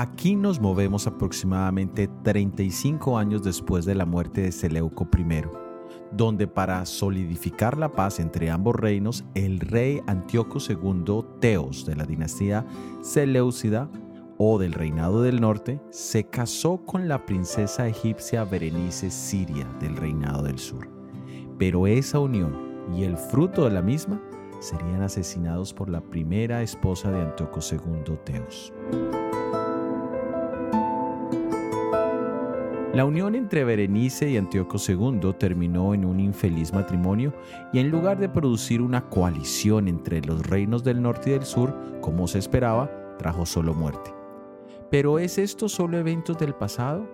Aquí nos movemos aproximadamente 35 años después de la muerte de Seleuco I, donde para solidificar la paz entre ambos reinos, el rey Antíoco II Teos de la dinastía Seleucida o del reinado del norte se casó con la princesa egipcia Berenice Siria del reinado del sur. Pero esa unión y el fruto de la misma serían asesinados por la primera esposa de Antíoco II Teos. La unión entre Berenice y Antíoco II terminó en un infeliz matrimonio y en lugar de producir una coalición entre los reinos del norte y del sur, como se esperaba, trajo solo muerte. ¿Pero es esto solo eventos del pasado?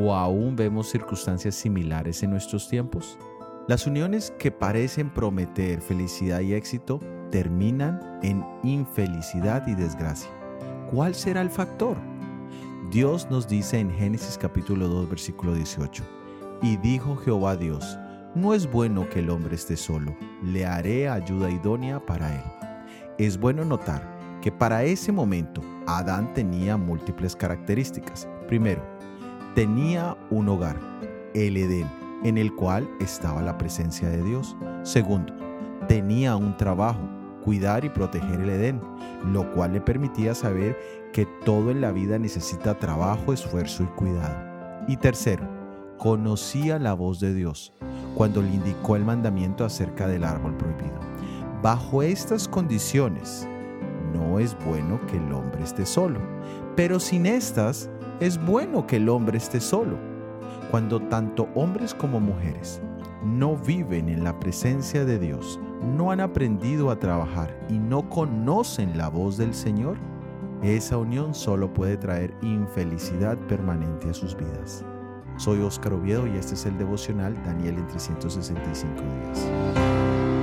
¿O aún vemos circunstancias similares en nuestros tiempos? Las uniones que parecen prometer felicidad y éxito terminan en infelicidad y desgracia. ¿Cuál será el factor? Dios nos dice en Génesis capítulo 2 versículo 18, y dijo Jehová Dios, no es bueno que el hombre esté solo, le haré ayuda idónea para él. Es bueno notar que para ese momento Adán tenía múltiples características. Primero, tenía un hogar, el Edén, en el cual estaba la presencia de Dios. Segundo, tenía un trabajo, cuidar y proteger el Edén, lo cual le permitía saber que todo en la vida necesita trabajo, esfuerzo y cuidado. Y tercero, conocía la voz de Dios cuando le indicó el mandamiento acerca del árbol prohibido. Bajo estas condiciones, no es bueno que el hombre esté solo, pero sin estas, es bueno que el hombre esté solo. Cuando tanto hombres como mujeres no viven en la presencia de Dios, no han aprendido a trabajar y no conocen la voz del Señor, esa unión solo puede traer infelicidad permanente a sus vidas. Soy Óscar Oviedo y este es el devocional Daniel en 365 días.